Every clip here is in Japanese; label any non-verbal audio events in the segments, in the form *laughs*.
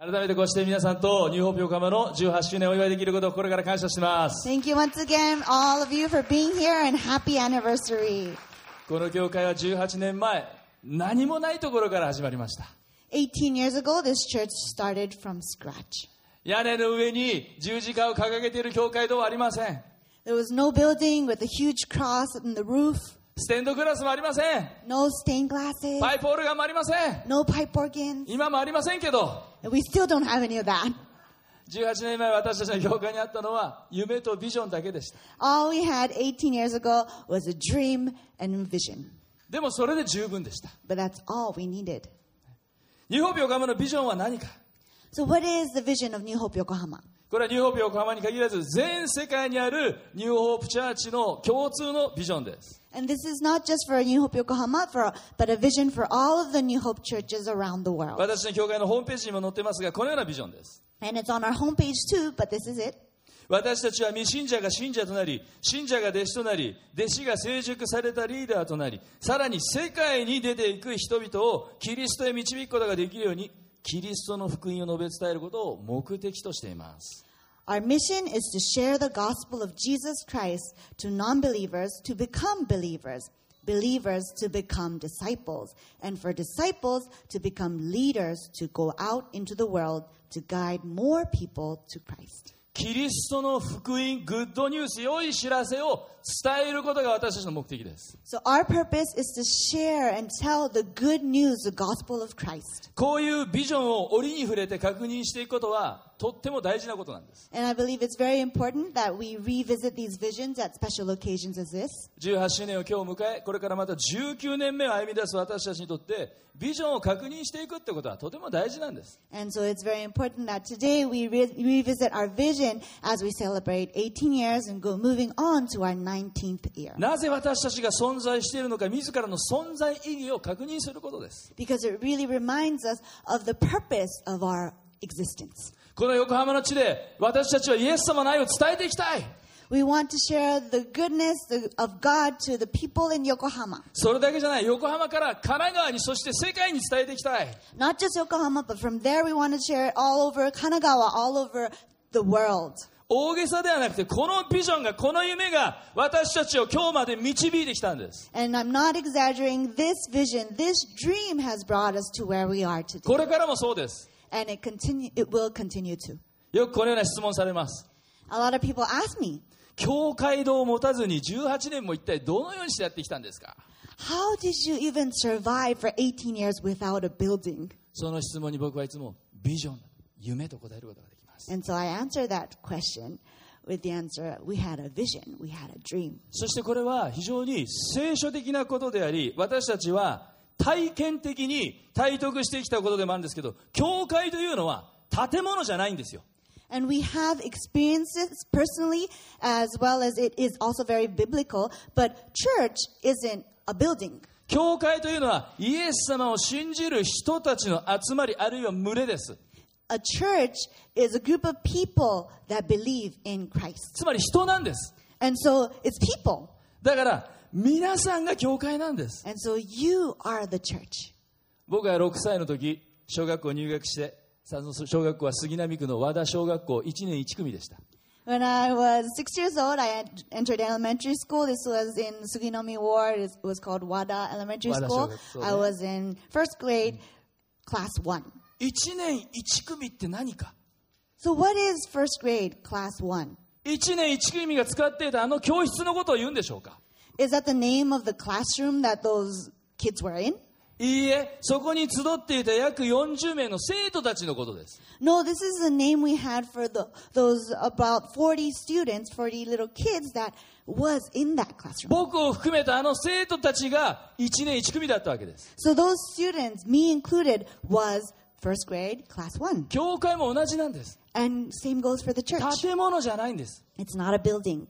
改めてこうして皆さんとニューホープ横浜の18周年をお祝いできることを心から感謝します。Thank you once again, all of you, for being here and happy anniversary. この教会は18年前、何もないところから始まりました。18 years ago, this church started from scratch. 屋根の上に十字架を掲げている教会ではありません。There was no building with a huge cross on the roof, ステンドグラスもありません。パイプオルガンもありません。今もありませんけど。We 18年前私たちの業界にあったのは夢とビジョンだけでした。でもそれで十分でした。But Hope needed. ニューホープ横浜のビジョンは何か ?So New Hope Yokohama? ニューホープ横浜に限らず全世界にあるニューホープチャーチの共通のビジョンです。And this is not just for New Hope Yokohama, for, but a vision for all of the New Hope churches around the world. 私の教会のホームページにも載ってますが、このようなビジョンです。And it's on our homepage too, but this is it. 私たちは未信者が信者となり、信者が弟子となり、弟子が成熟されたリーダーとなり、さらに世界に出ていく人々をキリストへ導くことができるように、キリストの福音を述べ伝えることを目的としています。Our mission is to share the gospel of Jesus Christ to non believers to become believers, believers to become disciples, and for disciples to become leaders to go out into the world to guide more people to Christ. キリストの福音、グッドニュース、良い知らせを伝えることが私たちの目的です。So, our purpose is to share and tell the good news, the gospel of Christ. こういうビジョンを折に触れて確認していくことはとっても大事なことなんです。And I believe it's very important that we revisit these visions at special occasions as this. 18周年を今日迎え、これからまた19年目を歩み出す私たちにとって、ビジョンを確認していくってことはとても大事なんです。And so it's very important that today we re- revisit our vision as we celebrate 18 years and go moving on to our 19th year. なぜ私たちが存在しているのか、自らの存在意義を確認することです。 Because it really reminds us of the purpose of our existence. この横浜の地で私たちはイエス様の愛を伝えていきたい。 We want to share the goodness the- of God to the people in Yokohama. それだけじゃない。横浜から神奈川に、そして世界に伝えていきたい。 Not just Yokohama, but from there we want to share it all over Kanagawa, all over 大げさではなくて、このビジョンが、この夢が、私たちを今日まで導いてきたんです。これからもそうです。よくこのような質問されます。教会堂を持たずに18年も一体どのようにしてやってきたんですか？その質問に僕はいつも、ビジョン、夢と答えることがそしてこれは非常に聖書的なことであり、私たちは体験的に体得してきたことでもあるんですけど、教会というのは建物じゃないんですよ。教会というのはイエス様を信じる人たちの集まり、あるいは群れです。A church is a group of people that believe in Christ. つまり人なんです。 And so it's people. だから皆さんが教会なんです。 And so you are the church. 僕が6歳の時小学校入学してさその小学校は杉並区の和田小学校1年1組でした When I was six years old, I had entered elementary school. This was in Suginomi Ward. It was called Wada Elementary Wada School. Shogakuso, I yeah. was in first grade, class one. 1年1組って何か So what is first grade, class one? 1年1組が使っていたあの教室のことを言うんでしょうか Is that the name of the classroom that those kids were in? いいえそこに集っていた約40名の生徒たちのことです No, this is the name we had for the, those about 40 students, 40 little kids that was in that classroom. 僕を含めたあの生徒たちが1年1組だったわけです So those students, me included, was first grade, class one. 教会も同じなんです And same goes for the church. 建物じゃないんです It's not a building.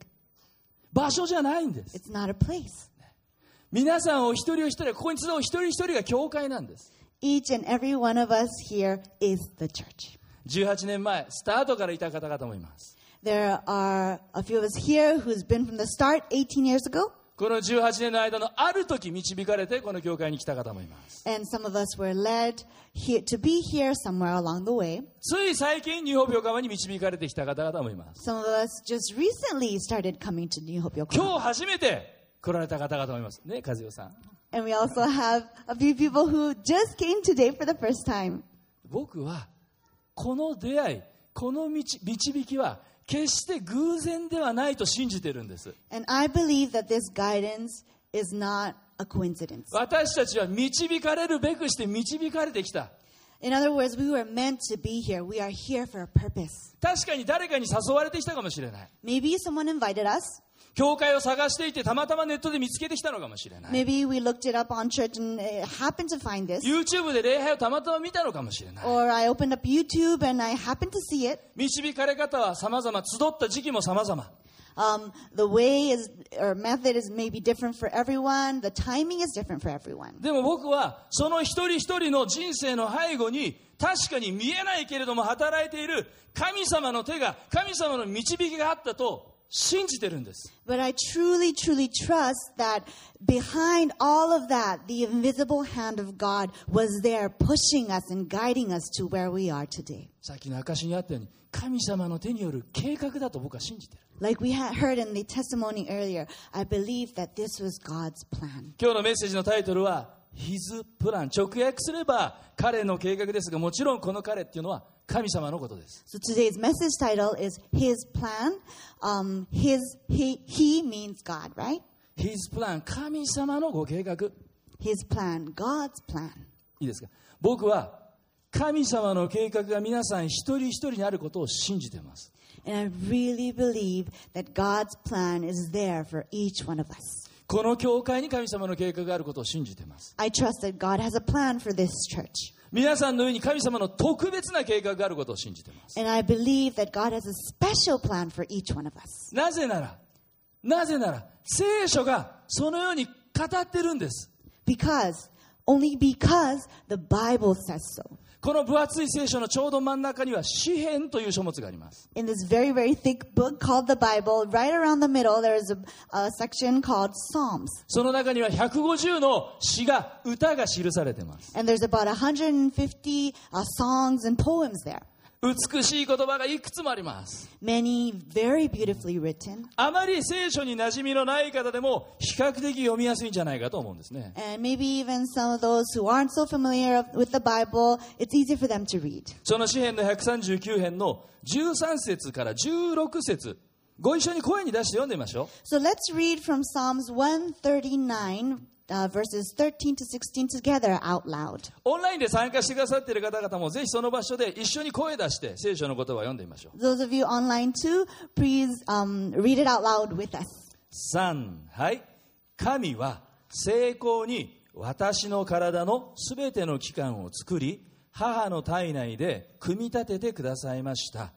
場所じゃないんです It's not a place. 皆さんお一人お一人ここに集う一人一人が教会なんです Each and every one of us here is the church. 18年前スタートからいた方々もいます There are a few of us here who's been from the start 18 years ago. この18年の間のある時導かれてこの教会に来た方もいます。つい最近、ニューホピオカマに導かれてきた方々もいます。今日初めて来られた方々もいます。ね、和代さん。僕はこの出会い、この道導きは、決して偶然ではないと信じているんです。私たちは導かれるべくして導かれてきた。In other words, we were meant to be here. We are here for a purpose. 確かに誰かに誘われてきたかもしれない Maybe someone invited us. 教会を探していてたまたまネットで見つけてきたのかもしれない Maybe we looked it up on church and uh, happened to find this. YouTube で礼拝をたまたま見たのかもしれない Or I opened up YouTube and I happened to see it. 導かれ方は様々集った時期も様々 Um, the way is or method is maybe different for everyone. The timing is different for everyone. でも僕はその一人一人の人生の背後に確かに見えないけれども働いている神様の手が神様の導きがあったと信じてるんです But I truly, truly trust that behind all of that, the invisible hand of God was there pushing us and guiding us to where we are today. さっきの証にあったように神様の手による計画だと僕は信じてる Like we had heard in the testimony earlier, I believe that this was God's plan. 今日のメッセージのタイトルは「His Plan」直訳すれば彼の計画ですがもちろんこの彼っていうのは神様のことです So today's message title is His Plan. Um, his, he, he means God, right? His Plan 神様のご計画 His plan, God's plan. いいですか僕は神様の計画が皆さん一人一人にあることを信じています And I really believe that God's plan is there for each one of us. この教会に神様の計画があることを信じています I trust that God has a plan for this church. 皆さんの上に神様の特別な計画があることを信じています And I believe that God has a special plan for each one of us. なぜならなぜなら聖書がそのように語ってるんです Because, only because the Bible says so. この分厚い聖書のちょうど真ん中には詩篇という書物があります In this very, very thick book called the Bible, right around the middle, there is a, a section called Psalms. その中には150の詩が歌が記されています And there's about 150 uh, songs and poems there. 美しい言葉がいくつもあります。あまり聖書に馴染みのない方でも比較的読みやすいんじゃないかと思うんですね。その詩篇の139編の13節から16節、ご一緒に声に出して読んでみましょう。Uh, verses 13 to 16 together out loud. オンラインで参加してくださっている方々もぜひその場所で一緒に声出して聖書の言葉を読んでみましょう Those of you online too, please um, read it out loud with us. 3はい神は成功に私の体のすべての器官を作り母の体内で組み立ててくださいました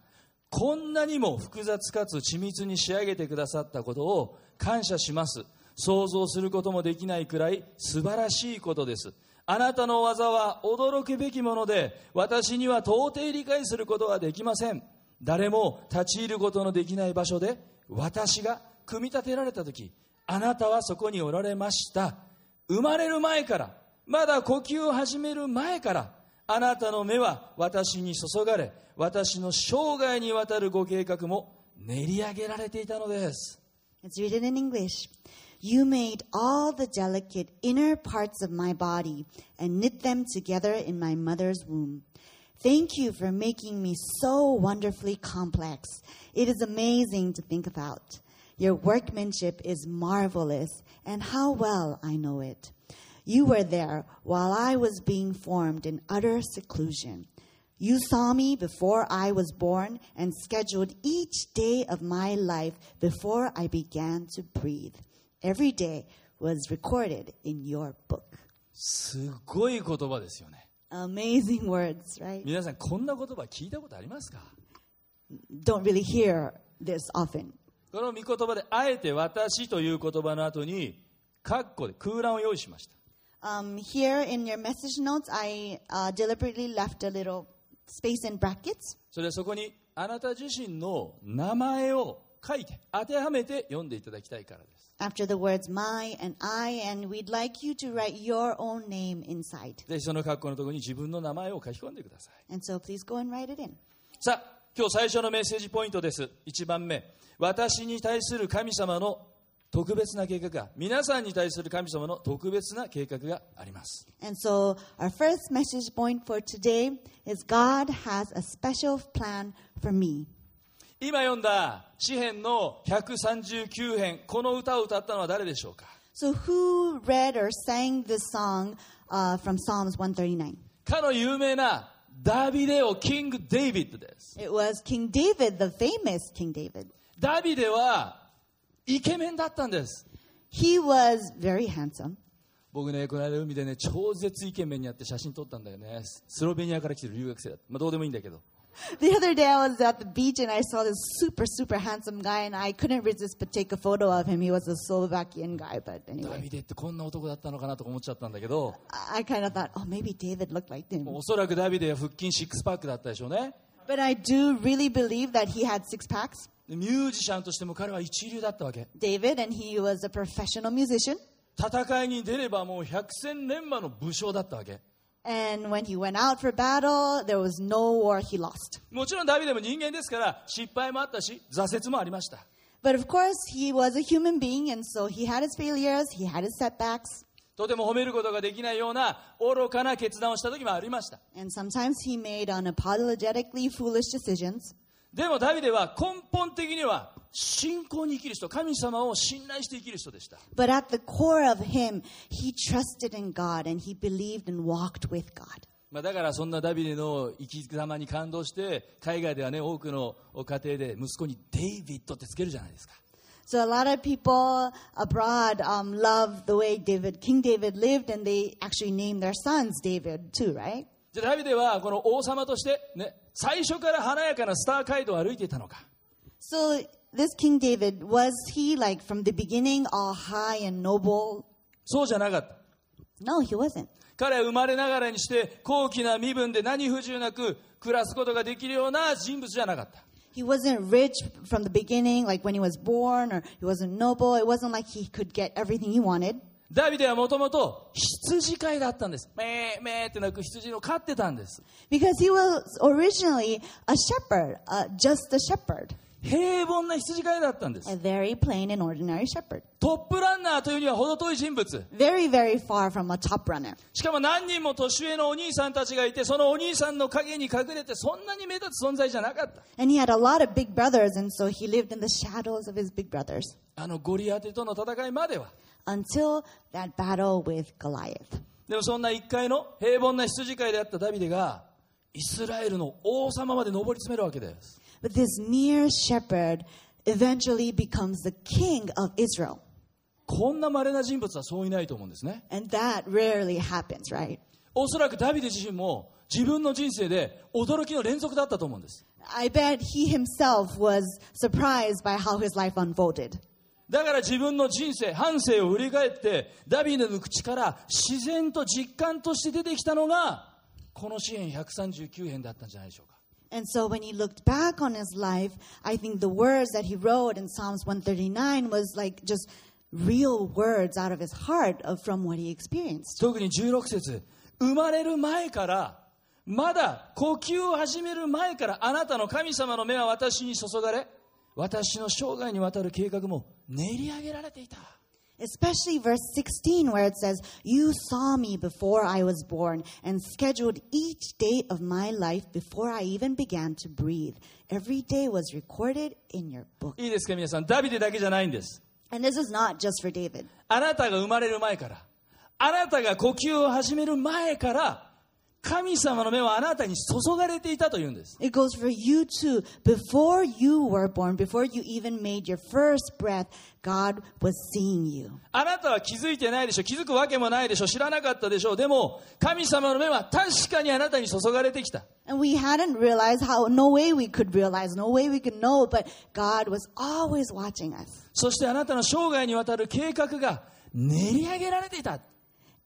こんなにも複雑かつ緻密に仕上げてくださったことを感謝します想像することもできないくらい素晴らしいことです。あなたの技は驚くべきもので私には到底理解することはできません。誰も立ち入ることのできない場所で私が組み立てられた時あなたはそこにおられました。生まれる前からまだ呼吸を始める前からあなたの目は私に注がれ私の生涯にわたるご計画も練り上げられていたのです。Let's read it in English. You made all the delicate inner parts of my body and knit them together in my mother's womb. Thank you for making me so wonderfully complex. It is amazing to think about. Your workmanship is marvelous, and how well I know it. You were there while I was being formed in utter seclusion. You saw me before I was born and scheduled each day of my life before I began to breathe. Every day was recorded in your book. すごい言葉ですよね Amazing words, right? 皆さんこんな言葉聞いたことありますか Don't really hear this often. この御言葉であえて私という言葉の後にカッコで空欄を用意しました Um, here in your message notes, I uh, deliberately left a little space in brackets. それはそこにあなた自身の名前を書いて当てはめて読んでいただきたいからです。ぜひその格好のところに自分の名前を書き込んでください。さあ、今日最初のメッセージポイントです。一番目。私に対する神様の特別な計画が皆さんに対する神様の特別な計画があります。So, today, 今読んだ詩篇の139編この歌を歌ったのは誰でしょうか？So who read or sang this song uh, from Psalms 139? かの有名なダビデオキング・デイビッドです It was King David, the famous King David. ダビデはイケメンだったんです He was very handsome. 僕ねこの間海でね超絶イケメンに会って写真撮ったんだよねスロベニアから来てる留学生だったまあどうでもいいんだけど The other day I was at the beach and I saw this super, super handsome guy and I couldn't resist but take a photo of him. He was a Slovakian guy, but ダ anyway. ビデってこんな男だったのかなとか思っちゃったんだけど I I kind of thought, oh, maybe David looked like him. おそらくダビデは腹筋シックスパックだったでしょうね But I do really believe that he had six packs. でミュージシャンとしても彼は一流だったわけ David, and he was a professional musician. 戦いに出ればもう百戦錬磨の武将だったわけ And when he went out for battle, there was no war he lost. もちろんダビデも人間ですから失敗もあったし挫折もありました But of course, he was a human being, and so he had his failures, he had his setbacks, とても褒めることができないような愚かな決断をした時もありました and sometimes he made unapologetically foolish decisions. でもダビデは根本的には 信仰に生きる人、神様を信頼して生きる人でした。まあだからそんなダビデの生き様に感動して、海外ではね、多くの家庭で息子に David ってつけるじゃないですか。So じゃダビデはこの王様としてね、最初から華やかなスター街道を歩いていたのか。this King David was he like from the beginning all high and noble? そうじゃなかった No, he wasn't. 彼は生まれながらにして高貴な身分で何不自由なく暮らすことができるような人物じゃなかった He wasn't rich from the beginning, like when he was born, or he wasn't noble. It wasn't like he could get everything he wanted. ダビデはもともと羊飼いだったんですめーめーって鳴く羊を飼ってたんです Because he was originally a shepherd, uh, just a shepherd, 平凡な羊飼いだったんです a very plain and ordinary shepherd. トップランナーというには程遠い人物 Very, very far from a top runner. しかも何人も年上のお兄さんたちがいてそのお兄さんの陰に隠れてそんなに目立つ存在じゃなかった And he had a lot of big brothers, and so he lived in the shadows of his big brothers あのゴリアテとの戦いまでは until that battle with Goliath. でもそんな一回の平凡な羊飼いであったダビデがイスラエルの王様まで上り詰めるわけです But this mere shepherd eventually becomes the king of Israel. こんな稀な人物はそういないと思うんですね And that rarely happens, right? おそらくダビデ自身も自分の人生で驚きの連続だったと思うんです I bet he himself was surprised by how his life unfolded. だから自分の人生半生を振り返ってダビデの口から自然と実感として出てきたのがこの詩篇139編だったんじゃないでしょうか And so when he looked back on his life, I think the words that he wrote in Psalms 139 was like just real words out of his heart of, from what he experienced. 特に16節生まれる前からまだ呼吸を始める前からあなたの神様の目は私に注がれ私の生涯にわたる計画も練り上げられていた Especially verse 16, where it says, You saw me before I was born and scheduled each day of my life before I even began to breathe. Every day was recorded in your book. いいですか皆さんダビデだけじゃないんです And this is not just for David. あなたが生まれる前からあなたが呼吸を始める前から 神様の目はあなたに注がれていたというんです It goes for you too. Before you were born, before you even made your first breath, God was seeing you. あなたは気づいてないでしょ気づくわけもないでしょ知らなかったでしょうでも神様の目は確かにあなたに注がれてきた And we hadn't realized how, no way we could realize, no way we could know, but God was always watching us. そしてあなたの生涯にわたる計画が練り上げられていた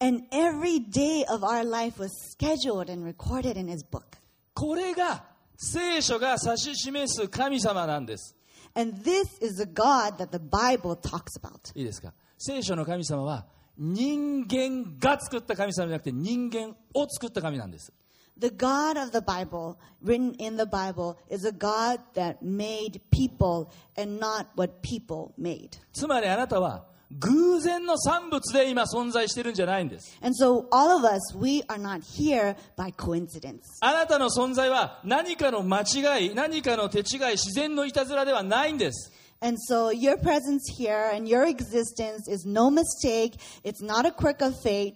And every day of our life was scheduled and recorded in His book. これが聖書が指し示す神様なんです And this is the God that the Bible talks about. いいですか聖書の神様は人間が作った神様じゃなくて人間を作った神なんです The God of the Bible, written in the Bible, is a God that made people and not what people made. つまりあなたは 偶然の産物で今存在してるんじゃないんです And so, all of us, we are not here by coincidence. あなたの存在は何かの間違い何かの手違い自然のいたずらではないんです And so, your presence here and your existence is no mistake. It's not a quirk of fate.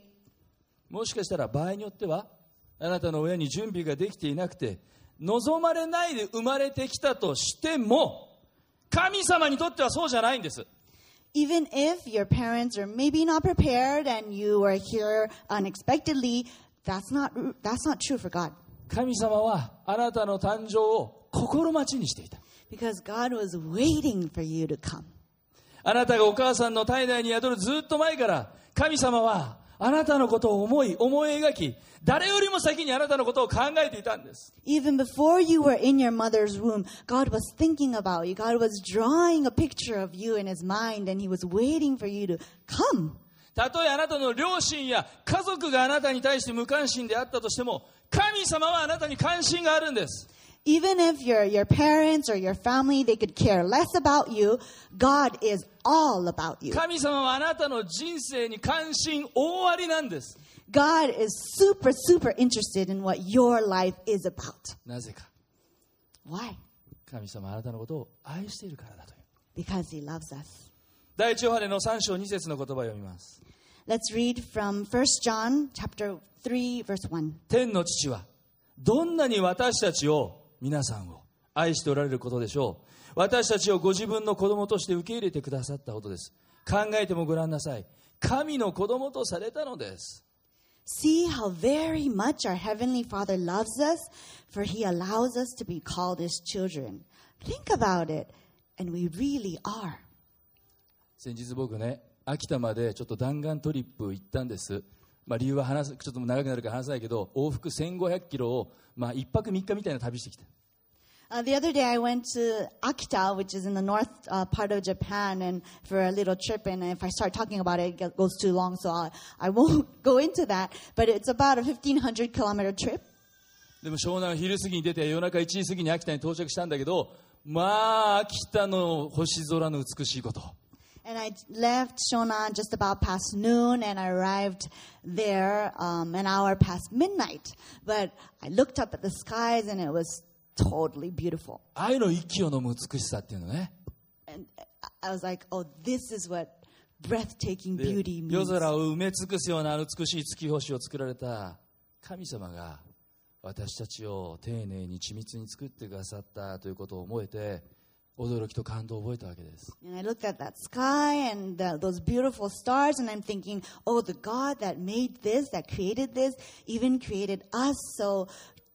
もしかしたら場合によってはあなたの親に準備ができていなくて望まれないで生まれてきたとしても神様にとってはそうじゃないんです Even if your parents are maybe not prepared and you are here unexpectedly, that's not, that's not true for God. 神様はあなたの誕生を心待ちにしていた Because God was waiting for you to come. あなたがお母さんの体内に宿るずっと前から神様は あなたのことを思い思い描き誰よりも先にあなたのことを考えていたんです Even before you were in your mother's womb, God was thinking about you. God was drawing a picture of you in his mind and he was waiting for you to come. たとえあなたの両親や家族があなたに対して無関心であったとしても神様はあなたに関心があるんです Even if your, your parents or your family, they could care less about you, God is all about you. 神様はあなたの人生に関心大ありなんです God is super, super interested in what your life is about. なぜか Why? 神様はあなたのことを愛しているからだという Because he loves us. 第一ヨハネの3章2節の言葉を読みます Let's read from 1 John chapter 3 verse 1. 天の父はどんなに私たちを 皆さんを愛しておられることでしょう私たちをご自分の子供として受け入れてくださったことです考えてもごらんなさい神の子供とされたのです See how very much our Heavenly Father loves us, for He allows us to be called His children. Think about it, and we really are. 先日僕ね秋田までちょっと弾丸トリップ行ったんです、まあ、理由は話すちょっと長くなるから話さないけど往復1500キロを、まあ、1泊3日みたいな旅してきた Uh, the other day, I went to Akita, which is in the north uh, part of Japan, and for a little trip. And if I start talking about it, it goes too long, so I, I won't go into that. But it's about a 1,500 kilometer trip. でも湘南昼過ぎに出て夜中1時過ぎに秋田に到着したんだけどまあ秋田の星空の美しいこと And I left Shonan just about past noon, and I arrived there um, an hour past midnight. But I looked up at the skies, and it was totally beautiful. 愛の息を飲む美しさっていうのね And I- was like, oh, this is what breathtaking で beauty 夜 means. 空を埋め尽くすような美しい月星を作られた神様が私たちを丁寧に緻密に作ってくださったということを思えて驚きと感動を覚えたわけです And I looked at that sky and the, those beautiful stars, and I'm thinking, oh, the God that made this, that created this, even created us so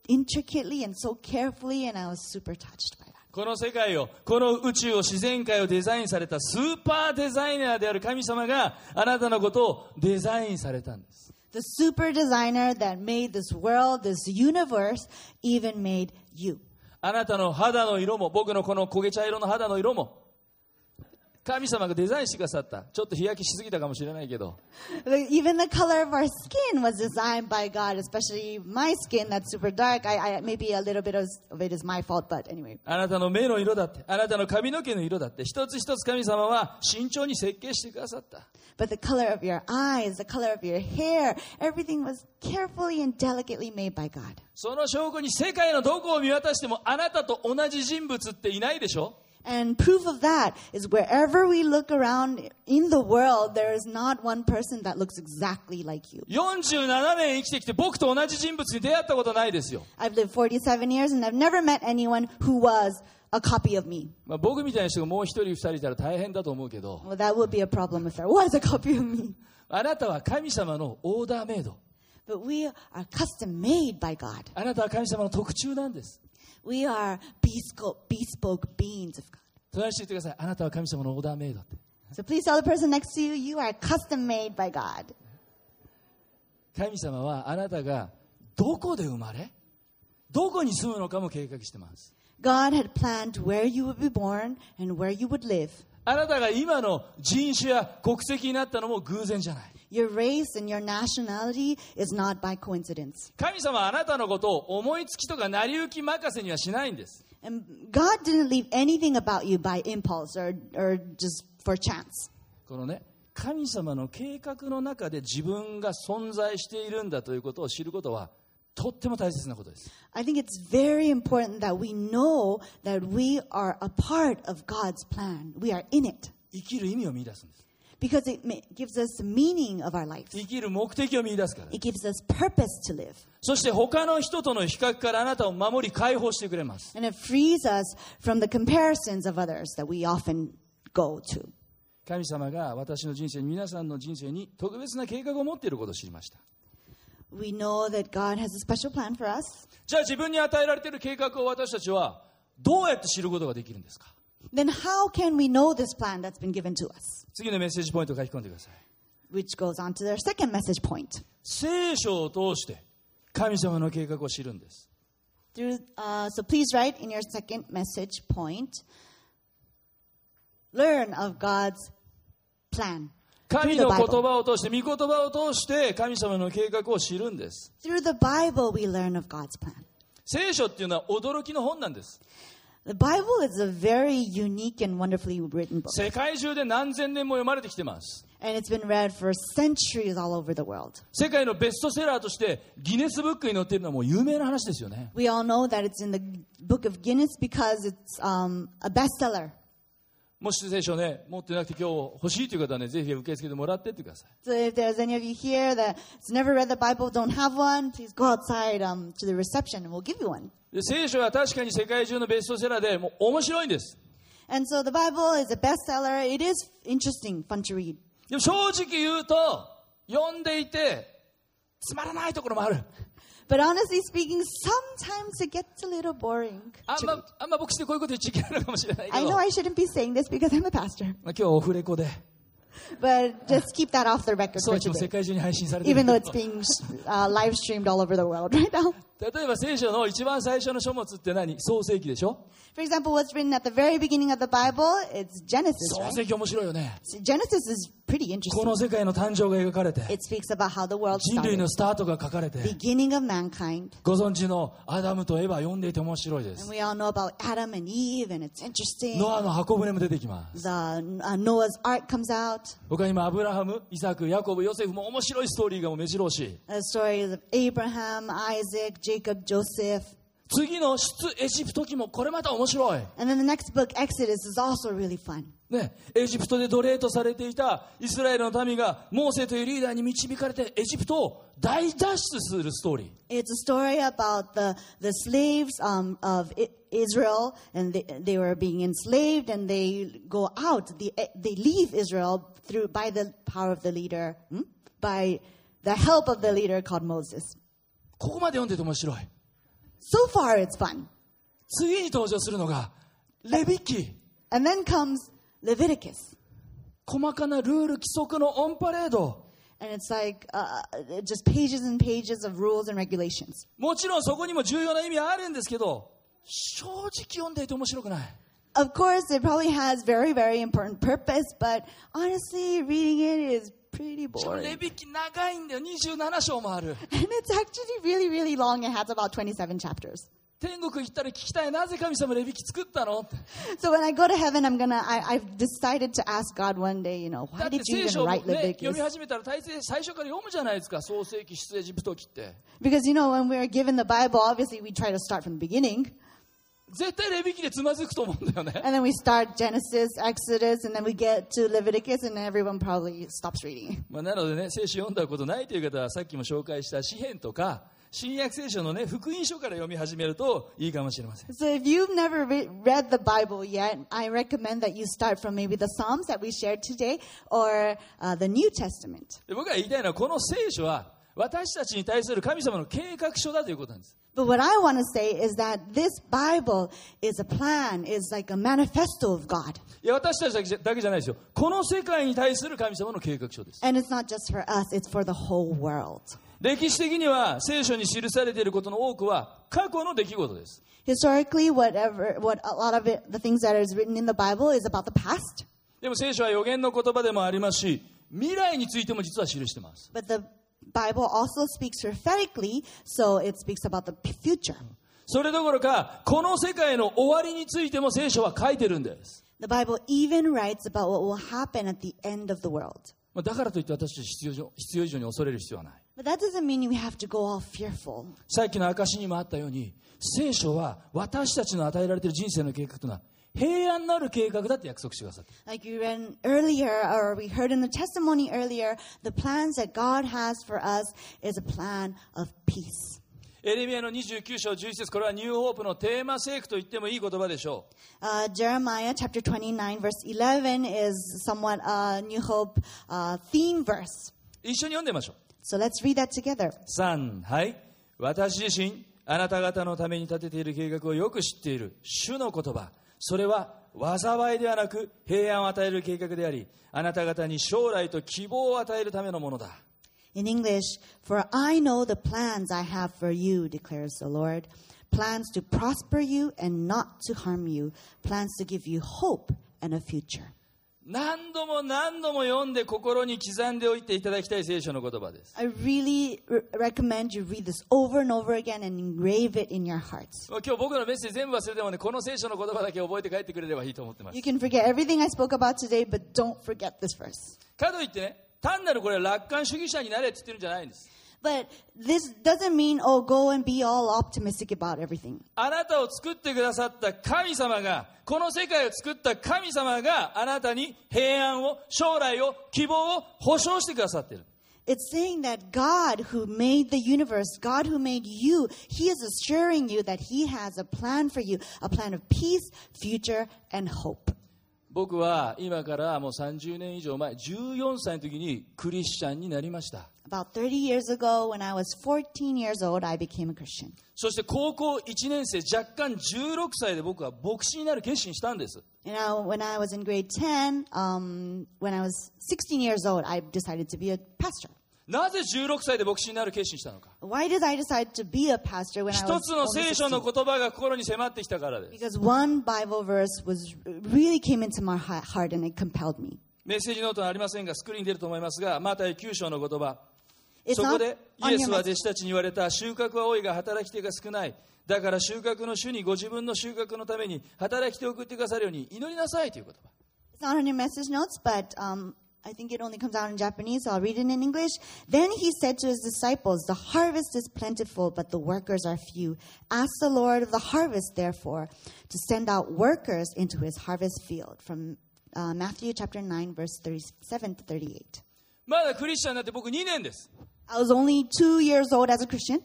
intricately and so carefully, and I was super touched by that. この世界をこの宇宙を自然界をデザインされたスーパーデザイナーである神様があなたのことをデザインされたんです The super designer that made this world, this universe, even made you. あなたの肌の色も僕のこの焦げ茶色の肌の色も神様がデザインしてくださったちょっと日焼けしすぎたかもしれないけど Even the color of our skin was designed by God, especially my skin that's super dark. I, I maybe a little bit of it is my fault, but anyway. あなたの目の色だってあなたの髪の毛の色だって一つ一つ神様は慎重に設計してくださった But the color of your eyes, the color of your hair, everything was carefully and delicately made by God. その証拠に世界のどこを見渡してもあなたと同じ人物っていないでしょ And proof of that is wherever we look around in the world, there is not one person that looks exactly like you. 47年生きてきて僕と同じ人物に出会ったことないですよ、 I've lived 47 years and I've never met anyone who was a copy of me. まあ、僕みたいな人がもう一人二人いたら大変だと思うけど Well, that would be a problem if there was a copy of me. あなたは神様のオーダーメイド But we are custom made by God. あなたは神様の特注なんです We are bespoke, bespoke beings of God. 隣に言ってくださいあなたは神様のオーダーメイドって So please tell the person next to you, you are custom made by God. 神様はあなたがどこで生まれどこに住むのかも計画してます。God had planned where you would be born and where you would live. あなたが今の人種や国籍になったのも偶然じゃない。Your race and your nationality is not by coincidence. 神様はあなたのことを思いつきとか成り行き任せにはしないんです。And God didn't leave anything about you by impulse or, or just for chance. このね、神様の計画の中で自分が存在しているんだということを知ることはとっても大切なことです。I think it's very important that we know that we are a part of God's plan. We are in it 生きる意味を見出すんです。生きる目的を見いだすから。そして他の人との比較からあなたを守り解放してくれます。神様が私の人生に、皆さんの人生に特別な計画を持っていることを知りました。じゃあ自分に与えられている計画を私たちはどうやって知ることができるんですか？Then how can we know this plan that's been given to us? 次のメッセージポイントを書き込んでください。Which goes on to their second message point. 聖書を通して神様の計画を知るんです。Through, uh, so please write in your second message point learn of God's plan. 神の言.葉を通して、御言葉を通して神様の計画を知るんです。Through the Bible, we learn of God's plan. 聖書っていうのは驚きの本なんです。The Bible is a very unique and wonderfully written book. 世界中で何千年も読まれてきてます。 And it's been read for centuries all over the world. 世界のベストセラーとしてギネスブックに載っているのはもう有名な話ですよね。 We all know that it's in the book of Guinness because it's um, a bestseller. もし聖書を、ね、持ってなくて今日欲しいという方は、ね、ぜひ受け付けてもらってってください。聖書は確かに世界中のベストセラーでも面白いんです。でも正直言うと読んでいてつまらないところもある。But honestly speaking, sometimes it gets a little boring. あん to ま read. あんま牧師でこういうこと言っちゃいけないのかもしれないけ I ど、 know まあ I shouldn't be saying this because I'm a pastor, 今日はオフレコで、 but just keep that off the record そう for ちも世 today. 界中に配信されてる Even け though ど it's being uh, live streamed all over the world right now. 例えば聖書の一番最初の書物って何？創世記でしょ？う。この世界の誕生が描かれて、人類のスタートが書かれて、beginning ご存知のアダムとエヴ読んでいて面白いです。ノアの箱舟も出てきます。僕は、uh, アブラハム、イサク、ヤコブ、ヨセフも面白いストーリーが目白押し。A story Jacob, Joseph. 次の出エジプト記もこれまた面白い。 And then the next book, Exodus, is also really fun. ね、エジプトで奴隷とされていたイスラエルの民がモーセというリーダーに導かれてエジプトを大脱出するストーリー。 It's a story about the, the slaves um, of I- Israel, and they, they were being enslaved, and they go out. They, they leave Israel through by the power of the leader, hmm? by the help of the leader called Moses. ここまで読んでて面白い。So far, it's fun. 次に登場するのがレビ記。And then comes Leviticus. 細かなルール規則のオンパレード。And it's like uh, just pages and pages of rules and regulations. もちろんそこにも重要な意味はあるんですけど、正直読んでいて面白くない。Of course, it probably has very, very important purpose, but honestly, reading it is pretty しかも boring. レビ記長いんだよ。27章もある。 And it's actually really, really long. It has about 27 chapters. 天国行ったら聞きたい。なぜ神様レビ記作ったのって So when I go to heaven, I'm gonna, I, I've decided to ask God one day, you know, だ why って did you 聖書 even を、ね write、読み Leviticus? 始めたら大抵最初から読むじゃないですか。創世記、出エジプト記って。 Because, you know, when we're given the Bible, obviously we try to start from the beginning. 絶対レビ記でつまずくと思うんだよね。And then we start Genesis, Exodus, and then we get to Leviticus, and everyone probably stops reading. まあ、なのでね、聖書読んだことないという方は、さっきも紹介した詩篇とか、新約聖書のね、福音書から読み始めるといいかもしれません。So if you've never re- read the Bible yet, I recommend that you start from maybe the Psalms that we shared today or uh, the New Testament. で僕が言いたいのは、この聖書は、私たちに対する神様の計画書だということなんです。But what I want to say is that this Bible is a plan, is like a manifesto of God. いや、私たちだけじゃないですよ。この世界に対する神様の計画書です。And it's not just for us, it's for the whole world. 歴史的には聖書に記されていることの多くは過去の出来事です。Historically, whatever, what a lot of it, the things that is written in the Bible is about the past. でも聖書は予言の言葉でもありますし、未来についても実は記してます。But the Bible also speaks prophetically, so it speaks about the future. それどころか、この世界の終わりについても聖書は書いてるんです。The Bible even writes about what will happen at the end of the world. まあだからといって私たち必要以上必要以上に恐れる必要はない。But that doesn't mean we have to go all fearful. さっきの証にもあったように、聖書は私たちの与えられている人生の計画というのは平安なる計画だって約束してくださって。Like we read earlier, or we heard in the testimony earlier, the plans that God has for us is a plan of peace. エレミアの29章11節これはニューホープのテーマ聖句と言ってもいい言葉でしょう。Uh, Jeremiah chapter 29, verse 11 is somewhat a New Hope uh, theme verse. 一緒に読んでみましょう。So let's read that together. 3はい私自身あなた方のために立てている計画をよく知っている主の言葉それは災いではなく平安を与える計画でありあなた方に将来と希望を与えるためのものだ In English, for I know the plans I have for you, declares the Lord. Plans to prosper you and not to harm you. Plans to give you hope and a future. 何度も何度も読んで心に刻んでおいていただきたい聖書の言葉です I really re- recommend you read this over and over again and engrave it in your hearts. 今日僕のメッセージ全部忘れてもねこの聖書の言葉だけ覚えて帰ってくれればいいと思ってます You can forget everything I spoke about today, but don't forget this verse. かといってね単なるこれ楽観主義者になれって言ってるんじゃないんです But this doesn't mean, oh, go and be all optimistic about everything. あなたを作ってくださった神様が、この世界を作った神様があなたに平安を、将来を、希望を保証してくださっている。 It's saying that God who made the universe, God who made you, He is assuring you that He has a plan for you, a plan of peace, future, and hope. 僕は今からもう30年以上前、14歳の時にクリスチャンになりました。 About 30 years ago, when I was 14 years old, I became a Christian. そして高校1年生、若干16歳で僕は牧師になる決心したんです。なぜ16歳で牧師になる決心したのか一つの聖書の言葉が心に迫ってきたからです。メッセージノートはありませんが、スクリーン出ると思いますが、また九章の言葉。It's そこ not で on イエ your スは message. 弟子たちに言われた収穫は多いが働き手が少ないだから収穫の主にご自分の収穫のために働き手を送ってくださるように祈りなさいという言葉 It's not on your message notes, but um, I think it only comes out in Japanese, so I'll read it in English. Then he said to his disciples, The harvest is plentiful, but the workers are few. Ask the Lord of the harvest, therefore, to send out workers into his harvest field. From uh, Matthew chapter 9, verse 37 to 38. まだクリスチャンになって僕2年です I was only two years old as a Christian.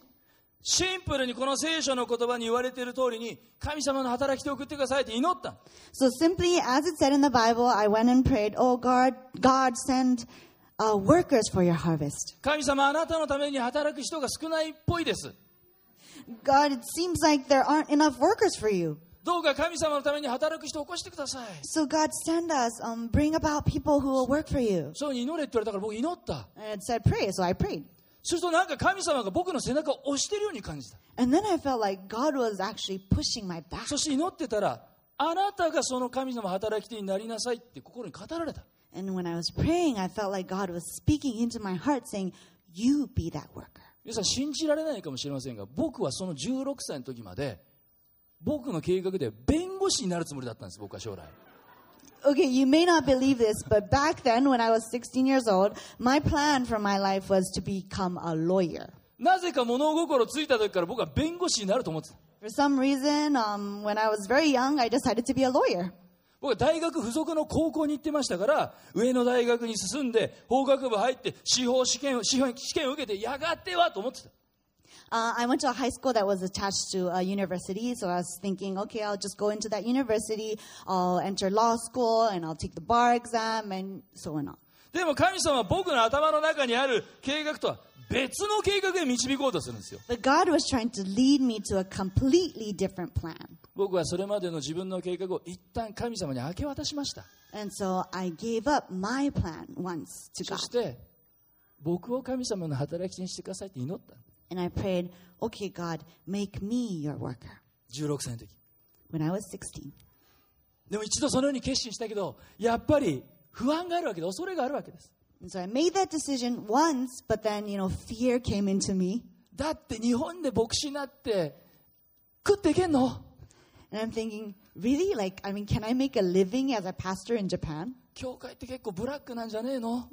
シンプルにこの聖書の言葉に言われている通りに神様の働き手を送ってくださいって祈った So simply, as it said in the Bible, I went and prayed, Oh God, God, send uh, workers for your harvest. 神様あなたのために働く人が少ないっぽいです God, it seems like there aren't enough workers for you. どうか神様のために働く人を起こしてください So God, send us, um, bring about people who will work for you. そう祈れって言われたから僕祈った And it said pray, so I prayed. するとなんか神様が僕の背中を押してるように感じた And then I felt like God was actually pushing my back. そして祈ってたらあなたがその神様働き手になりなさいって心に語られた And when I was praying, I felt like God was speaking into my heart saying, You be that worker. 皆さん信じられないかもしれませんが僕はその16歳の時まで僕の計画で弁護士になるつもりだったんです僕は将来 Okay, you may not believe this, but back then when I was 16 years old, my plan for my life was to become a lawyer. なぜか物心ついた時から僕は弁護士になると思ってた For some reason, um, when I was very young, I decided to be a lawyer. 僕は大学付属の高校に行ってましたから上の大学に進んで法学部入って司法試験を司法試験を受けてやがてはと思ってた Uh, I went to a high school that was attached to a university, so I was thinking, okay, I'll just go into that university, I'll enter law school, and I'll take the bar exam, and so on. でも神様は僕の頭の中にある計画とは別の計画へ導こうとするんですよ But God was trying to lead me to a completely different plan. 僕はそれまでの自分の計画を一旦神様に明け渡しました And so I gave up my plan once to そ God. して 僕を神様の働き手にしてくださいって祈った And I prayed, okay, God, make me your worker 16歳の時 when I was 16. でも一度そのように決心したけどやっぱり不安があるわけで恐れがあるわけです And so I made that decision once, but then, you know, fear came into me. だって日本で牧師になって食っていけんの And I'm thinking, really? Like, I mean, can I make a living as a pastor in Japan? *laughs* 教会って結構ブラックなんじゃねえの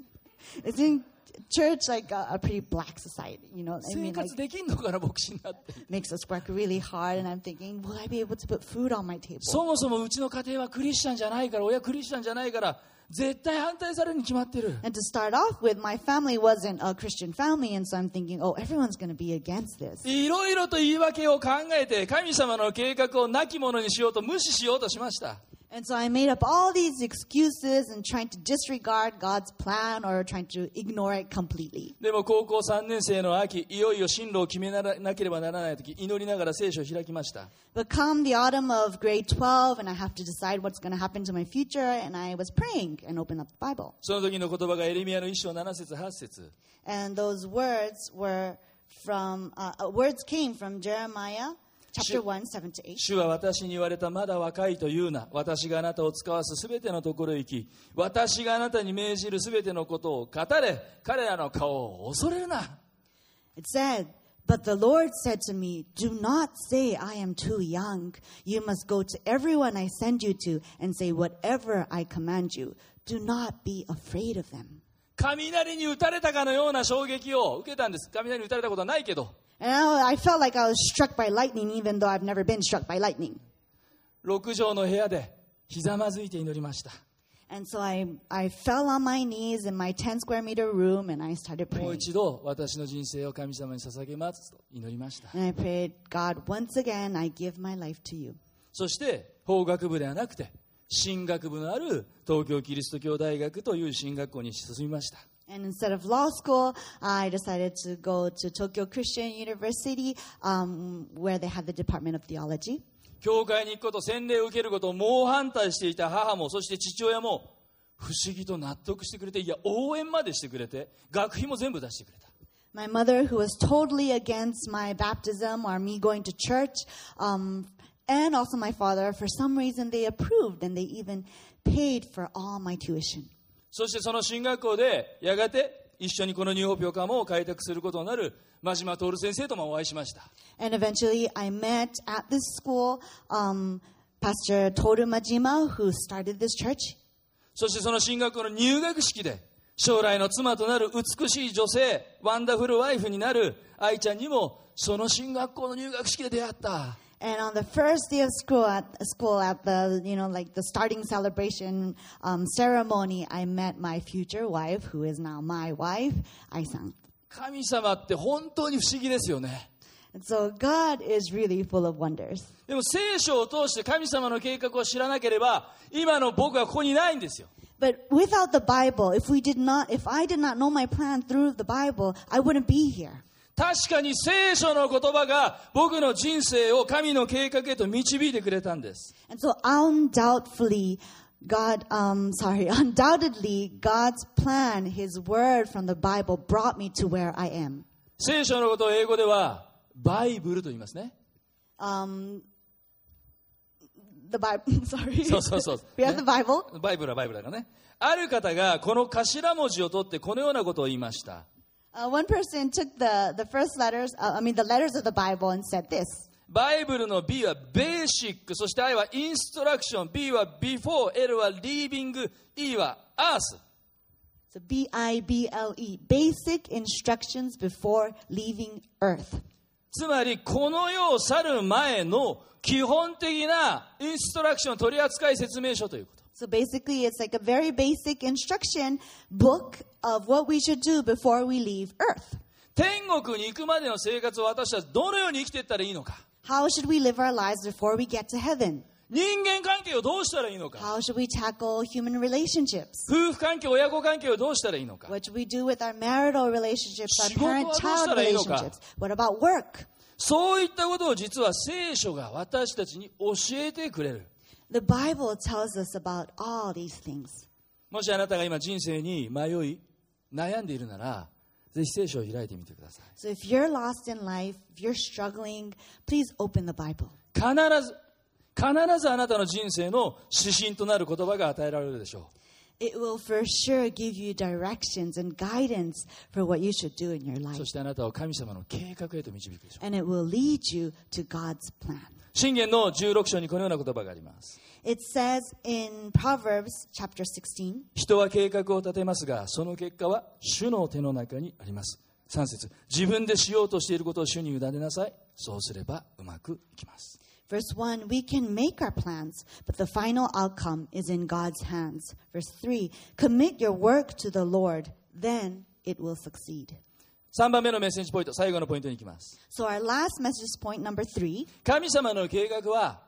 Isn't church like a, a pretty black society? You know, I 生 mean, like, 活できんのかな牧師になって makes us work really hard. And I'm thinking, will I be able to put food on my table? そもそもうちの家庭はクリスチャンじゃないから親クリスチャンじゃないから絶対反対されるに決まってる And to start off with, my family wasn't a Christian family, and so I'm thinking, oh, everyone's going to be against this. いろいろと言い訳を考えて神様の計画をなきものにしようと無視しようとしました And so I made up all these excuses and trying to disregard God's plan or trying to ignore it completely. でも高校3年生の秋いよいよ進路を決めならなければならない時祈りながら聖書を開きました But come the autumn of grade 12, and I have to decide what's going to happen to my future, and I was praying and opened up the Bible. その時の言葉がエレミアの一章7節8節 And those words were from, uh, uh, words came from Jeremiah chapter Shoot. 1, 7 to 8. 主は私に言われたまだ若いと言うな私があなたを使わすすべてのところへ行き私があなたに命じるすべてのことを語れ彼らの顔を恐れるな It said, But the Lord said to me, Do not say, I am too young. You must go to everyone I send you to and say whatever I command you. Do not be afraid of them. 雷に打たれたかのような衝撃を受けたんです雷に打たれたことはないけど And I, felt like I was struck by lightning, even though I've never been struck by lightning. 6畳の部屋でひざまずいて祈りました And so I, I fell on my knees in my 10 square meter room and I started もう praying. 一度私の人生を神様に捧げますと祈りました And I prayed, God, once again, I give my life to you. そして法学部ではなくて進学部のある東京キリスト教大学という進学校に進みました And instead of law school, I decided to go to Tokyo Christian University, um, where they had the Department of Theology. 教会に行くこと洗礼を受けることを猛反対していた母もそして父親も不思議と納得してくれていや応援までしてくれて学費も全部出してくれた My mother, who was totally against my baptism or me going to church, um, and also my father, for some reason they approved and they even paid for all my tuition. そしてその進学校でやがて一緒にこのニューホープ横浜を開拓することになる真島徹先生ともお会いしました And eventually I met at this school um, Pastor Toru Majima, who started this church. そしてその進学校の入学式で将来の妻となる美しい女性ワンダフルワイフになる愛ちゃんにもその進学校の入学式で出会った And on the first day of school at school at the you know like the starting celebration um, ceremony, I met my future wife, who is now my wife, Ai-san. 神様って本当に不思議ですよね And so God is really full of wonders. でも聖書を通して神様の計画を知らなければ今の僕はここにいないんですよ But without the Bible, if we did not, if I did not know my plan through the Bible, I wouldn't be here. 確かに聖書の言葉が僕の人生を神の計画へと導いてくれたんです And so undoubtedly, God, um, sorry, undoubtedly, God's plan, His word from the Bible brought me to where I am. 聖書のことを英語ではバイブルと言いますね Um, the Bible, sorry. そうそうそう we have ね the Bible. バイブルはバイブルだからねある方がこの頭文字を取ってこのようなことを言いました Uh, one person took the, the first letters, uh, I mean, the letters of the Bible and said this. バイブルの B はベーシックそして I はインストラクション B は before L は leaving E は earth So B I B L E, basic instructions before leaving earth. つまりこの世を去る前の基本的なインストラクション取扱説明書という So basically, it's like a very basic instruction book of what we should do before we leave earth. 天国に行くまでの生活を私たちどのように生きていったらいいのか How should we live our lives before we get to heaven? 人間関係をどうしたらいいのか How should we tackle human relationships? 夫婦関係親子関係をどうしたらいいのか What should we do with our marital relationships, our 仕事はどうしたらいいのか？relationships? What about work? そういったことを実は聖書が私たちに教えてくれる The Bible tells us about all these things. もしあなたが今人生に迷い悩んでいるならぜひ聖書を開いてみてください So if you're lost in life, if you're struggling, please open the Bible. 必ず必ずあなたの人生の指針となる言葉が与えられるでしょ It will for sure give you directions and guidance for what you should do in your う life. そしてあなたを神様の計画へと導くでしょう And it will lead you to God's plan. 信玄の16章にこのような言葉があります It says in Proverbs chapter 16, 人は計画を立てますがその結果は主の手の中にあります3節自分でしようとしていることを主に委ねなさいそうすればうまくいきます Verse 1 We can make our plans, but the final outcome is in God's hands. Verse 3 Commit your work to the Lord, then it will succeed. 3番目のメッセージポイント最後のポイントに行きます So, our last message point, number three, 神様の計画は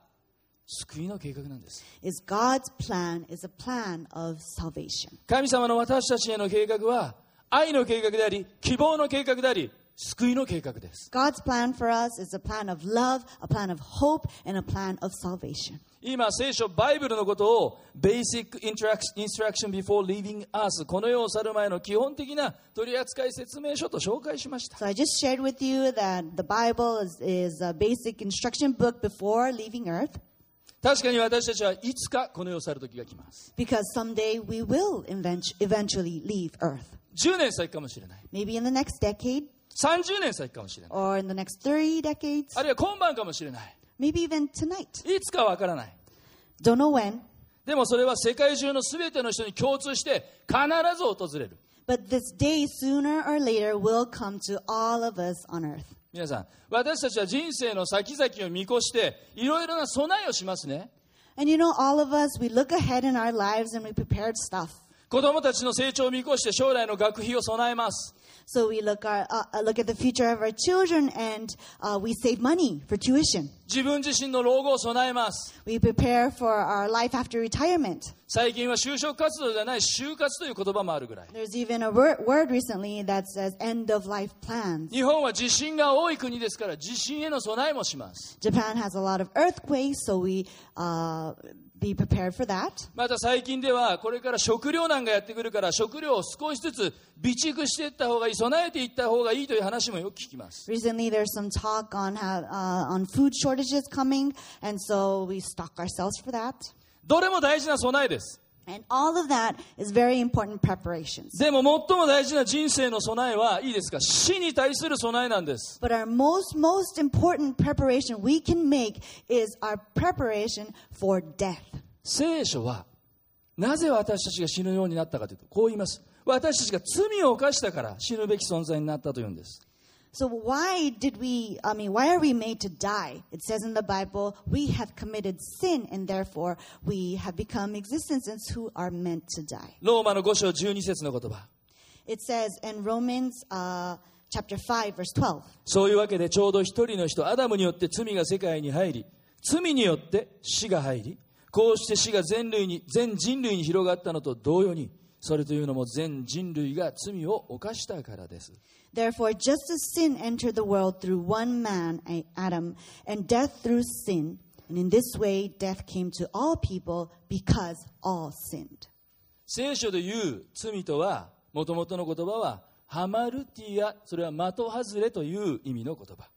救いの計画なんです is God's plan is a plan of salvation. 神様の私たちへの計画は愛の計画であり希望の計画であり 救いの計画です God's plan for us is a plan of love, a plan of hope, and a plan of salvation. 今聖書バイブルのことを Basic Instruction Before Leaving Us この世を去る前の基本的な取扱説明書と紹介しました So, I just shared with you that the Bible is, is a basic instruction book before leaving earth. 確かに私たちはいつかこの世を去る時が来ます Because someday we will eventually leave Earth. 10年先かもしれない Maybe in the next decade 30年先かもしれない or in the next 30 decades, あるいは今晩かもしれない maybe even tonight. いつかわからない Don't know when, でもそれは世界中の全ての人に共通して必ず訪れる but this day, sooner or later, will come to all of us on earth. 皆さん私たちは人生の先々を見越していろいろな備えをしますね And you know, all of us, we look ahead in our lives and we prepared stuff. 子供たちの成長を見越して将来の学費を備えます So we look, our, uh, uh, look at the future of our children and uh, we save money for tuition. 自分自身の老後を備えます We prepare for our life after retirement. 最近は就職活動じゃない就活という言葉もあるぐらい There's even a word, word recently that says end of life plans. 日本は地震が多い国ですから地震への備えもします Japan has a lot of earthquakes, so we uh, be prepared for that. また最近ではこれから食糧難がやってくるから食料を少しずつ備蓄していった方がいい備えていった方がいいという話もよく聞きます Recently, there's some talk on how uh, on food shortages coming, and so we stock ourselves for that. どれも大事な備えです And all of that is very important preparations. でも最も大事な人生の備えはいいですか死に対する備えなんです But our most most important preparation we can make is our preparation for death. 聖書はなぜ私たちが死ぬようになったかというとこう言います私たちが罪を犯したから死ぬべき存在になったというんです So why did we I mean why are we made to die? It says in the Bible we have committed sin and therefore we have become existences who are meant to die. ローマの5章12節の言葉 It says in Romans uh, chapter 5 verse 12. そういうわけでちょうど一人の人アダムによって罪が世界に入り罪によって死が入りこうして死が全類に全人類に広がったのと同様にそれというのも全人類が罪を犯したからです Therefore, just as sin entered the world through one man, Adam, and death through sin, and in this way death came to all people because all sinned. 聖書で言う罪とはもともとの言葉はハマルティアそれは的外れという意味の言葉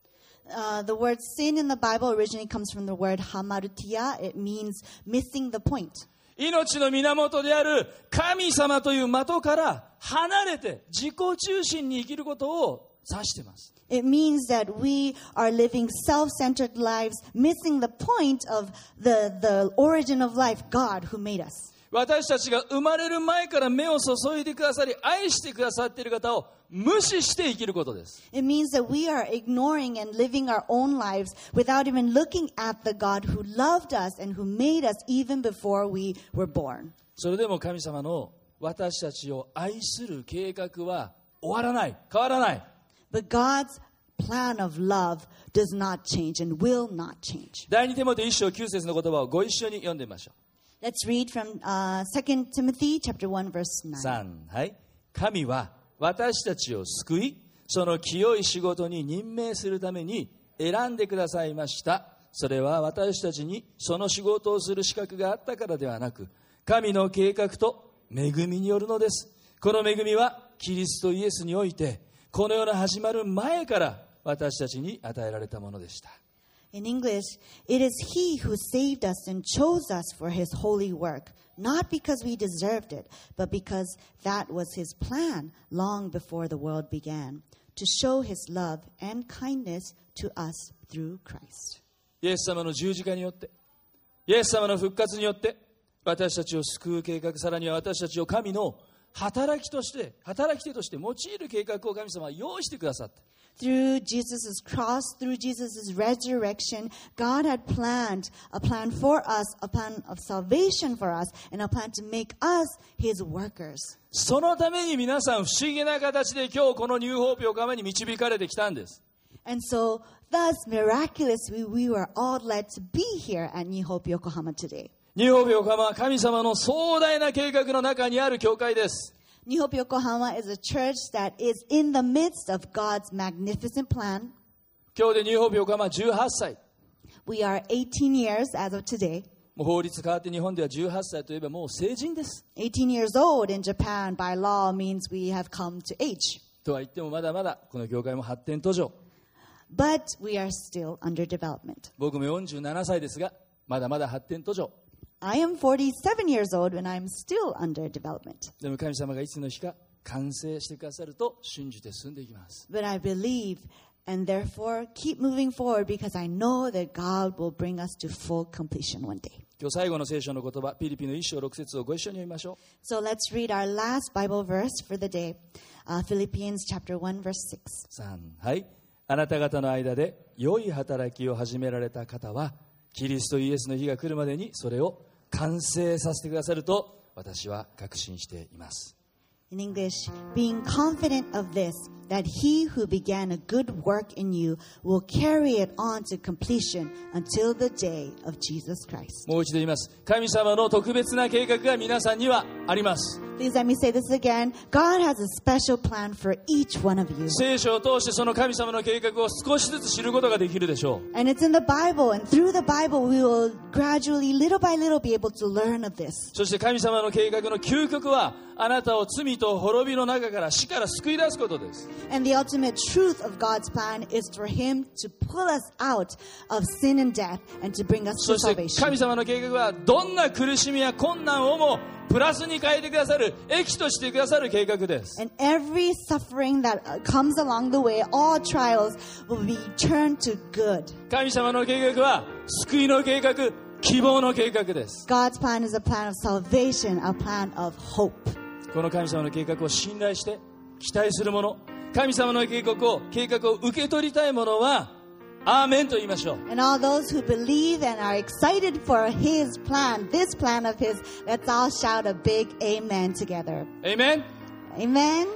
Uh, the word sin in the Bible originally comes from the word hamarutia. It means missing the point. 命の源である神様という的から離れて自己中心に生きることを指しています It means that we are living self centered lives, missing the point of the, the origin of life, God who made us. 私たちが生まれる前から目を注いでくださり愛してくださっている方を無視して生きることです It means that we are ignoring and living our own lives without even looking at the God who loved us and who made us even before we were born. それでも神様の私たちを愛する計画は終わらない変わらない But God's plan of love does not change and will not change. 第二手モて一章9節の言葉をご一緒に読んでみましょう Let's read from uh, 2 Timothy chapter 1 verse 9. 3はい神は私たちを救いその清い仕事に任命するために選んでくださいましたそれは私たちにその仕事をする資格があったからではなく神の計画と恵みによるのですこの恵みはキリストイエスにおいてこの世の始まる前から私たちに与えられたものでした In English, it is He who saved us and chose us for His holy work, not because we deserved it, but because that was His plan long before the world began, to show His love and kindness to us through Christ. イエス様の十字架によってイエス様の復活によって私たちを救う計画さらには私たちを神の働きとして働き手として用いる計画を神様は用意してくださった Through Jesus' cross, through Jesus' resurrection, God had planned a plan for us, a plan of salvation for us, and a plan to make us His workers. そのために皆さん不思議な形で今日このニューホープ横浜に導かれてきたんです And so, thus, miraculously, we were all led to be here at New Hope Yokohama today. ニューホープ横浜は神様の壮大な計画の中にある教会です New Hope Yokohama is a church that is in the midst of God's magnificent plan. 今日でニューホープ横浜18歳 We are 18 years as of today. もう法律変わって日本では18歳といえばもう成人です18 years old in Japan by law means we have come to age. とは言ってもまだまだこの教会も発展途上 But we are still under development. 僕も47歳ですがまだまだ発展途上 I am 47 years old and I'm still under development. でも神様がいつの日か完成してくださると信じて進んでいきます But I believe and therefore keep moving forward because I know that God will bring us to full completion one day. 今日最後の聖書の言葉ピリピの一章6節をご一緒に読みましょ So let's read our last Bible verse for the day uh, Philippians chapter 1, verse 6. う3はいあなた方の間で良い働きを始められた方はキリストイエスの日が来るまでにそれを 完成させてくださると私は確信しています In English, being confident of this, that he who began a good work in you will carry it on to completion until the day of Jesus Christ. もう一度言います神様の特別な計画が皆さんにはあります Please let me say this again. God has a special plan for each one of you. 聖書を通してその神様の計画を少しずつ知ることができるでしょう And it's in the Bible, and through the Bible, we will gradually, little by little, be able to learn of this. そして神様の計画の究極はあなたを罪と滅びの中から死から救い出すことです And the ultimate truth of God's plan is for Him to pull us out of sin and death and to bring us そ to salvation. 神様の計画はどんな苦しみや困難をもプラスに変えてくださる益としてくださる計画です And every suffering that uh, comes along the way, all trials will be turned to good. 神様の計画は救いの計画希望の計画です God's plan is a plan of salvation, a plan of hope. この神様の計画を信頼して期待する者神様の計画を計画を受け取りたい者はアーメンと言いましょう And all those who believe and are excited for His plan, this plan of His, let's all shout a big amen together. Amen. エイメン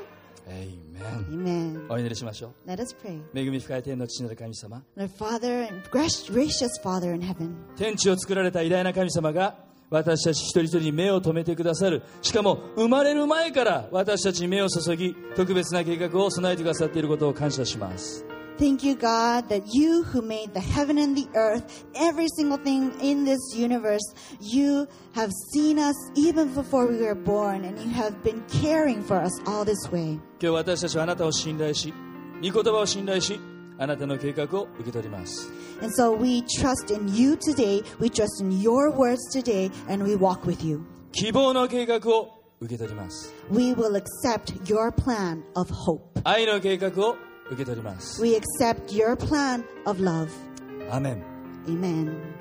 Amen. お祈りしましょう Let us pray. 恵み深い天の父なる神様 Our Father, and grac- gracious Father in heaven, 天地を作られた偉大な神様が私たち一人一人に目を留めてくださるしかも生まれる前から私たちに目を注ぎ特別な計画を備えてくださっていることを感謝します thank you, God, that you who made the heaven and the earth, every single thing in this universe, you have seen us even before we were born, and you have been caring for us all this way. 今日私たちはあなたを信頼し御言葉を信頼しあなたの計画を受け取ります And so we trust in you today, we trust in your words today, and we walk with you. 希望の計画を受け取ります We will accept your plan of hope. 愛の計画を受け取ります We accept your plan of love. アーメン Amen.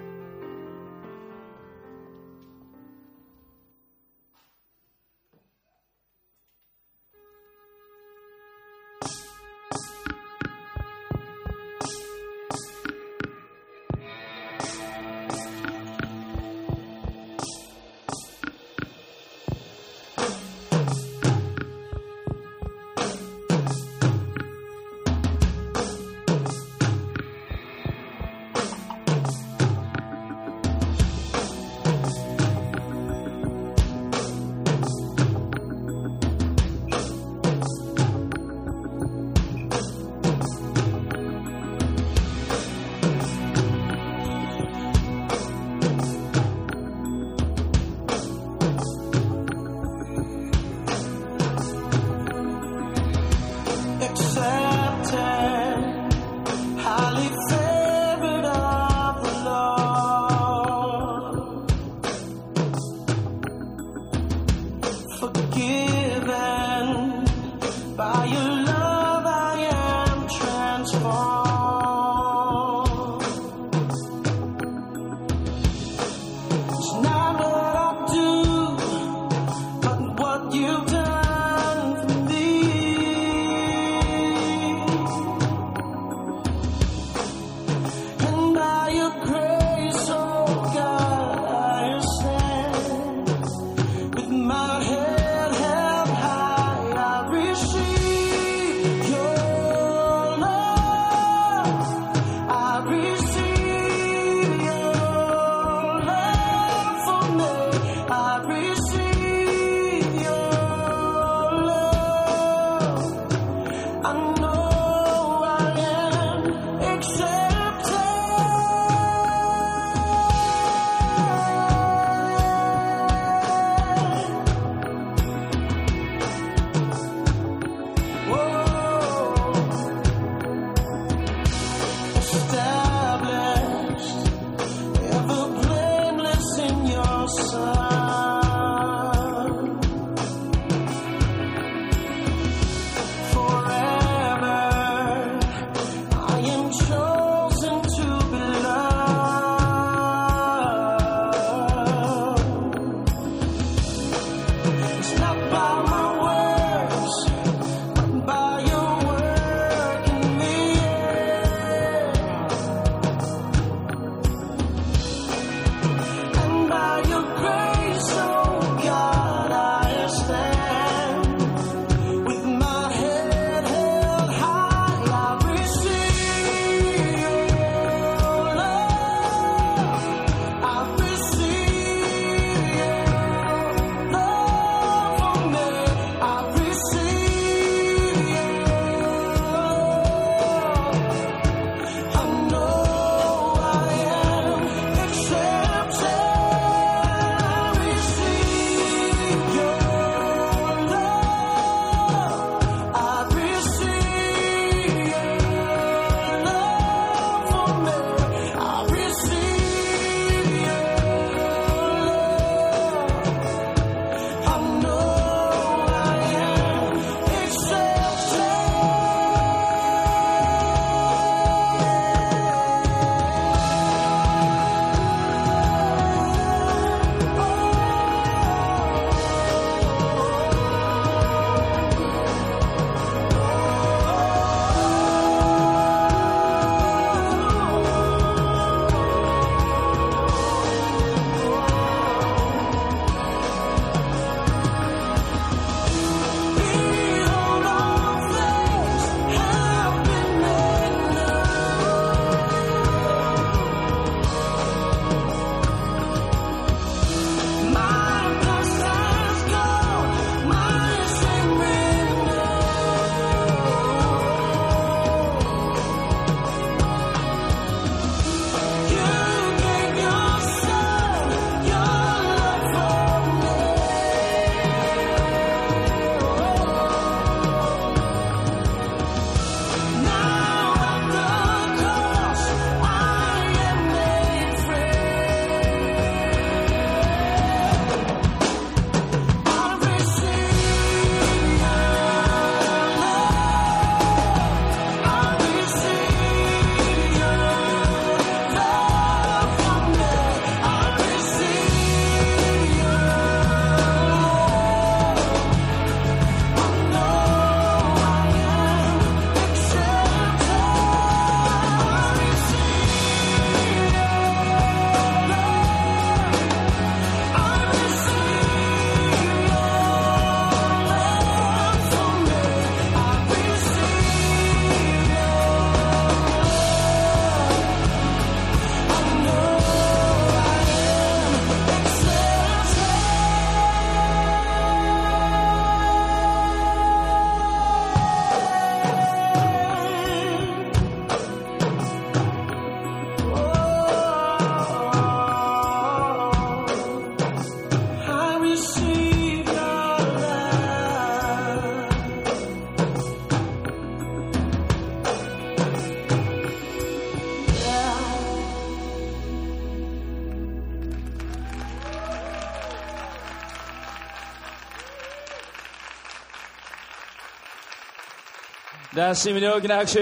ダッシムに大きな拍手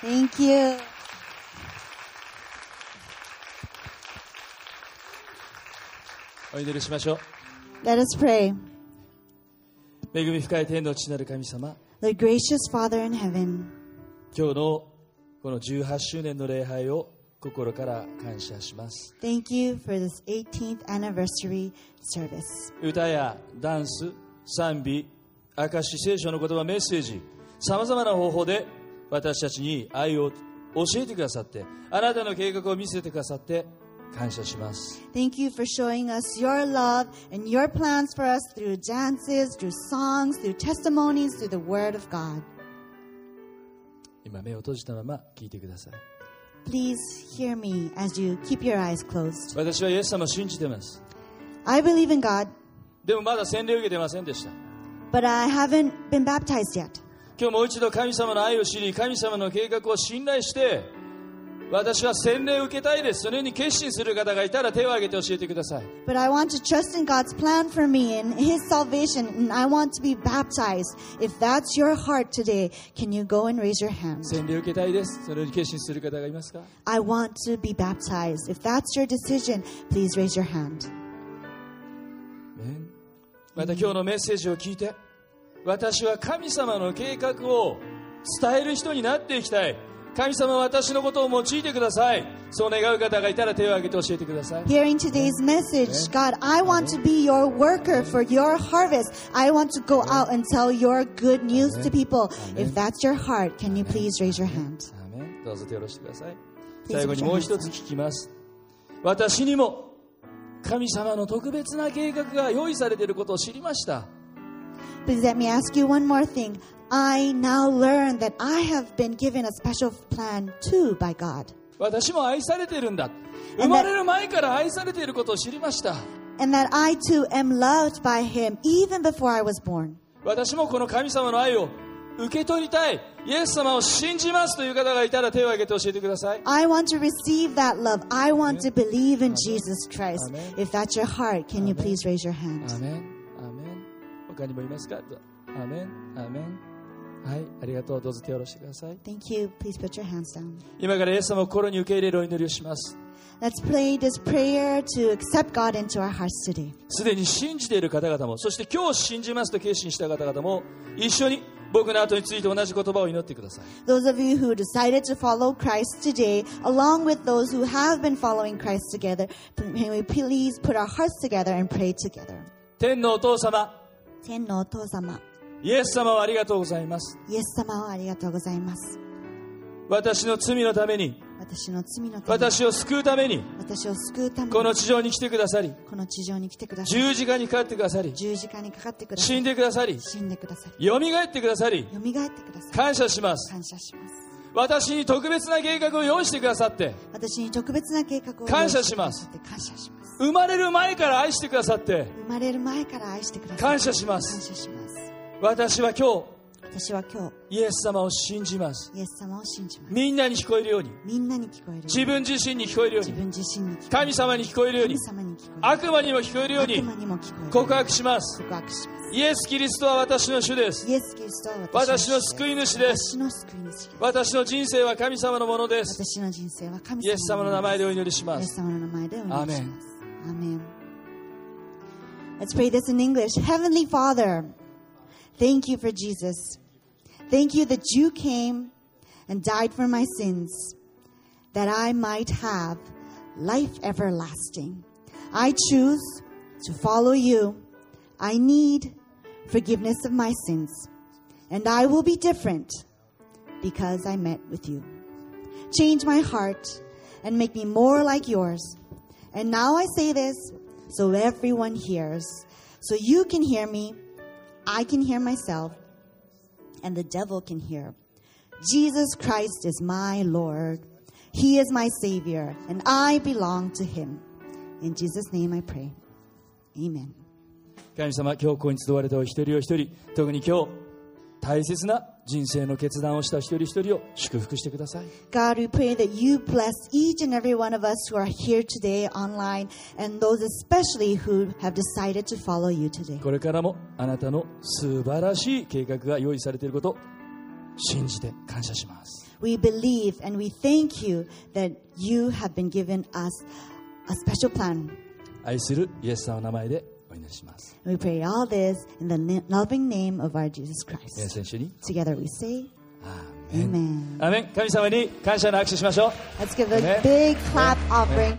Thank you. お祈りしましょ Let us pray. う恵み深い天の父なる神様 The gracious Father in heaven, 今日のこの18周年の礼拝を心から感謝します thank you for this 18th anniversary service. 歌やダンス賛美証し聖書の言葉メッセージさまざまな方法で私たちに愛を教えてくださってあなたの計画を見せてくださって感謝します Thank you for showing us your love and your plans for us through dances, through songs, through testimonies, through the Word of God. 今目を閉じたまま聞いてください Please hear me as you keep your eyes closed. 私はイエス様を信じてます I believe in God, でもまだ洗礼を受けてませんでした but I haven't been baptized yet. 今日もう一度神様の愛を知り神様の計画を信頼して私は洗礼を受けたいです。そのように決心する方がいたら手を挙げて教えてください。洗礼受けたいです。そのように決心する方がいますか？また今日のメッセージを聞いて、私は神様の計画を伝える人になっていきたい神様は私のことを用いてくださいそう願う方がいたら手を挙げて教えてください Hearing today's message, God, I want to be your worker for your harvest. I want to go out and tell your good news to people. If that's your heart, can you please raise your hand? どうぞ手を下ろしてください最後にもう一つ聞きます私にも神様の特別な計画が用意されていることを知りました Please let me ask you one more thing. I now learn that I have been given a special plan too by God. 私も愛されているんだ生まれる前から愛されていることを知りました And that I too am loved by Him even before I was born. 私もこの神様の愛を受け取りたいイエス様を信じますという方がいたら手を挙げて教えてください I want to receive that love. I want to believe in Jesus Christ. Amen. If that's your heart, can you please raise your hand? アーメンアーメン 他にもいますかアーメンアーメンはいありがとうどうぞ手を下ろしてください Thank you. Please put your hands down. 今からイエス様を心に受け入れるお祈りをします Let's pray this prayer to accept God into our hearts today. すでに信じている方々もそして今日信じますと決心した方々も一緒に僕の後について同じ言葉を祈ってください Those of you who decided to follow Christ today, along with those who have been following Christ together, can we please put our hearts together and pray together? 天のお父様天のお父様、イエス様をありがとうございますイエス様をありがとうございます。私の罪のために私の罪のために、私を救うために私を救うために、この地上に来てくださりこの地上に来てください。十字架にかかってくださり十字架にかかってくださ死んい。でくださり死んでください。よみがえってくださり蘇ってください。感謝します感謝します。私に特別な計画を用意してくださって私に特別な計画を感謝します用意してくださって感謝します。生まれる前から愛してくださって生まれる前から愛してください。感謝しま感す謝します。私は今私は今日イエス様を信じます日、イエス様を信じます。みんなに聞こえるようにみんなに聞こえるように。自分自身に聞こえるように自分自身に神様に聞こえるように神様に聞こえる悪魔にも聞こえるように悪魔にも聞こえる告白します告白しますイエス・キリストは私の主ですイエス・キリストは私の救い主です私の救い主です私の人生は神様のものです私の人生は神様イエス様の名前でおイ祈りしますエス様の名前でお願いします Amen. Let's pray this in English. Heavenly Father, thank you for Jesus. Thank you that you came and died for my sins, that I might have life everlasting. I choose to follow you. I need forgiveness of my sins, and I will be different because I met with you. Change my heart and make me more like yours And now I say this so everyone hears. So you can hear me, I can hear myself, and the devil can hear. Jesus Christ is my Lord. He is my Savior, and I belong to Him. In Jesus' name I pray. Amen. 神様今日ここに集われたお一人お一人特に今日大切な 人生の決断をした一人一人を祝福してください God, we pray that you bless each and every one of us who are here today online and those especially who have decided to follow you today. これからもあなたの素晴らしい計画が用意されていること信じて感謝します We believe and we thank you that you have been given us a special plan. 愛するイエス様の名前でお祈りします We pray all this in the na- loving name of our Jesus 皆 Christ. さん一緒に Together we say, アーメン Amen. アーメン神様に感謝の握手しましょう Let's give a Amen. big clap offering.